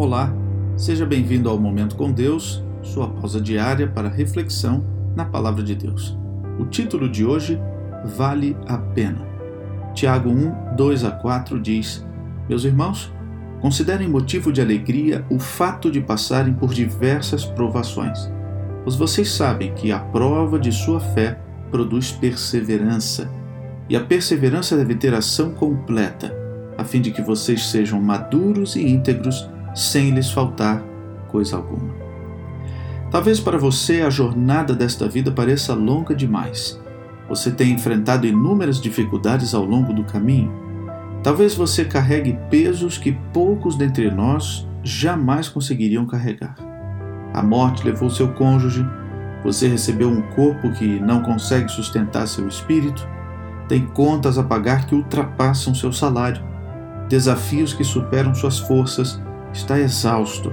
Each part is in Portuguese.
Olá, seja bem-vindo ao Momento com Deus, sua pausa diária para reflexão na Palavra de Deus. O título de hoje, Vale a Pena. Tiago 1, 2 a 4 diz: Meus irmãos, considerem motivo de alegria o fato de passarem por diversas provações, pois vocês sabem que a prova de sua fé produz perseverança, e a perseverança deve ter ação completa, a fim de que vocês sejam maduros e íntegros sem lhes faltar coisa alguma. Talvez para você a jornada desta vida pareça longa demais. Você tenha enfrentado inúmeras dificuldades ao longo do caminho. Talvez você carregue pesos que poucos dentre nós jamais conseguiriam carregar. A morte levou seu cônjuge, você recebeu um corpo que não consegue sustentar seu espírito, tem contas a pagar que ultrapassam seu salário, desafios que superam suas forças está exausto.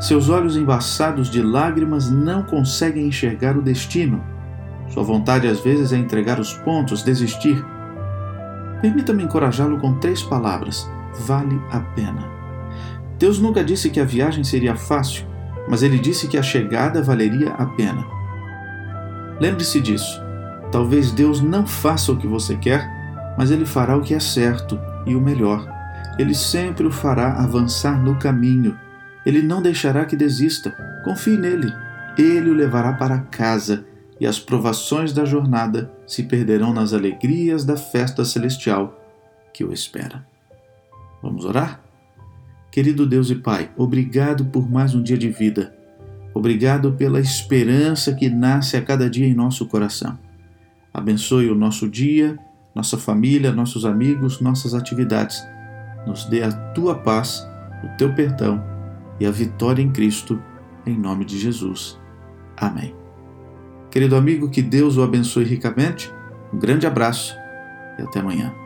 Seus olhos embaçados de lágrimas não conseguem enxergar o destino. Sua vontade às vezes é entregar os pontos, desistir. Permita-me encorajá-lo com três palavras: vale a pena. Deus nunca disse que a viagem seria fácil, mas ele disse que a chegada valeria a pena. Lembre-se disso. Talvez Deus não faça o que você quer, mas ele fará o que é certo e o melhor. Ele sempre o fará avançar no caminho. Ele não deixará que desista. Confie nele. Ele o levará para casa e as provações da jornada se perderão nas alegrias da festa celestial que o espera. Vamos orar? Querido Deus e Pai, obrigado por mais um dia de vida. Obrigado pela esperança que nasce a cada dia em nosso coração. Abençoe o nosso dia, nossa família, nossos amigos, nossas atividades nos dê a tua paz, o teu perdão e a vitória em Cristo, em nome de Jesus. Amém. Querido amigo, que Deus o abençoe ricamente. Um grande abraço e até amanhã.